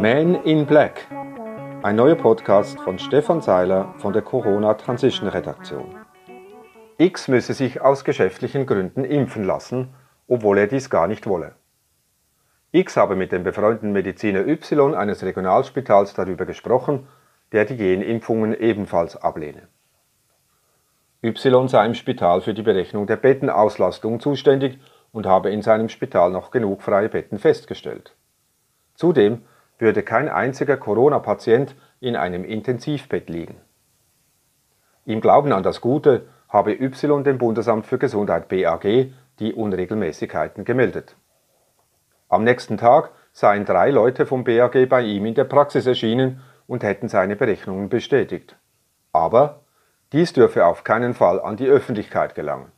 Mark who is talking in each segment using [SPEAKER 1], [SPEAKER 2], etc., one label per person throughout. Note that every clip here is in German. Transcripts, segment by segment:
[SPEAKER 1] Man in Black. Ein neuer Podcast von Stefan Seiler von der Corona Transition Redaktion. X müsse sich aus geschäftlichen Gründen impfen lassen, obwohl er dies gar nicht wolle. X habe mit dem befreundeten Mediziner Y eines Regionalspitals darüber gesprochen, der die Genimpfungen ebenfalls ablehne. Y sei im Spital für die Berechnung der Bettenauslastung zuständig und habe in seinem Spital noch genug freie Betten festgestellt. Zudem würde kein einziger Corona-Patient in einem Intensivbett liegen. Im Glauben an das Gute habe Y dem Bundesamt für Gesundheit BAG die Unregelmäßigkeiten gemeldet. Am nächsten Tag seien drei Leute vom BAG bei ihm in der Praxis erschienen und hätten seine Berechnungen bestätigt. Aber dies dürfe auf keinen Fall an die Öffentlichkeit gelangen.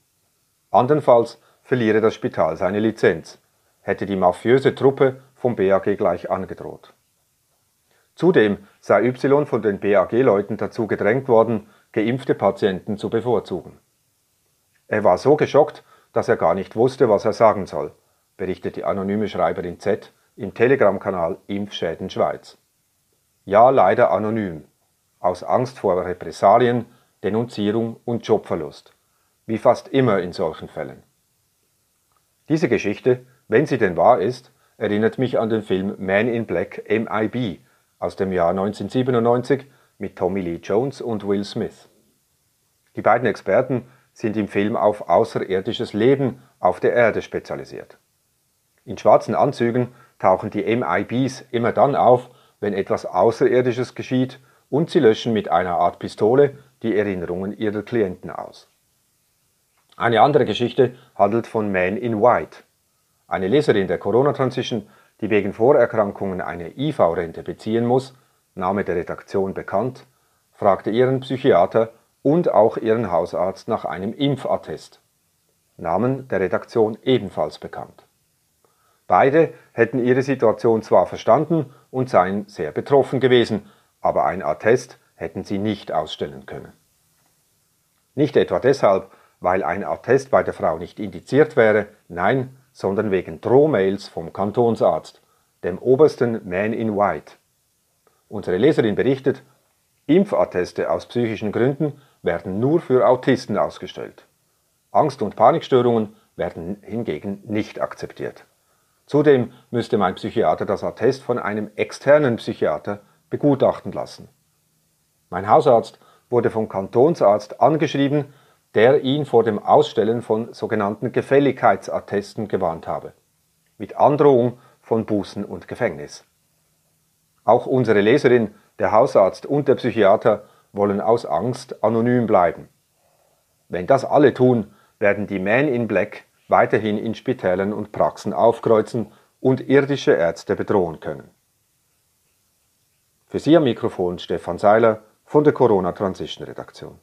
[SPEAKER 1] Andernfalls verliere das Spital seine Lizenz, hätte die mafiöse Truppe vom BAG gleich angedroht. Zudem sei Y von den BAG-Leuten dazu gedrängt worden, geimpfte Patienten zu bevorzugen. Er war so geschockt, dass er gar nicht wusste, was er sagen soll, berichtet die anonyme Schreiberin Z im Telegram-Kanal Impfschäden Schweiz. Ja, leider anonym, aus Angst vor Repressalien, Denunzierung und Jobverlust, wie fast immer in solchen Fällen. Diese Geschichte, wenn sie denn wahr ist, erinnert mich an den Film Man in Black MIB aus dem Jahr 1997 mit Tommy Lee Jones und Will Smith. Die beiden Experten sind im Film auf außerirdisches Leben auf der Erde spezialisiert. In schwarzen Anzügen tauchen die MIBs immer dann auf, wenn etwas Außerirdisches geschieht und sie löschen mit einer Art Pistole die Erinnerungen ihrer Klienten aus. Eine andere Geschichte handelt von Man in White. Eine Leserin der Corona Transition, die wegen Vorerkrankungen eine IV-Rente beziehen muss, Name der Redaktion bekannt, fragte ihren Psychiater und auch ihren Hausarzt nach einem Impfattest. Namen der Redaktion ebenfalls bekannt. Beide hätten ihre Situation zwar verstanden und seien sehr betroffen gewesen, aber ein Attest hätten sie nicht ausstellen können. Nicht etwa deshalb, weil ein Attest bei der Frau nicht indiziert wäre, nein, sondern wegen Drohmails vom Kantonsarzt, dem obersten Man in White. Unsere Leserin berichtet, Impfatteste aus psychischen Gründen werden nur für Autisten ausgestellt. Angst- und Panikstörungen werden hingegen nicht akzeptiert. Zudem müsste mein Psychiater das Attest von einem externen Psychiater begutachten lassen. Mein Hausarzt wurde vom Kantonsarzt angeschrieben, der ihn vor dem Ausstellen von sogenannten Gefälligkeitsattesten gewarnt habe, mit Androhung von Bußen und Gefängnis. Auch unsere Leserin, der Hausarzt und der Psychiater wollen aus Angst anonym bleiben. Wenn das alle tun, werden die Men in Black weiterhin in Spitälern und Praxen aufkreuzen und irdische Ärzte bedrohen können. Für Sie am Mikrofon Stefan Seiler von der Corona Transition Redaktion.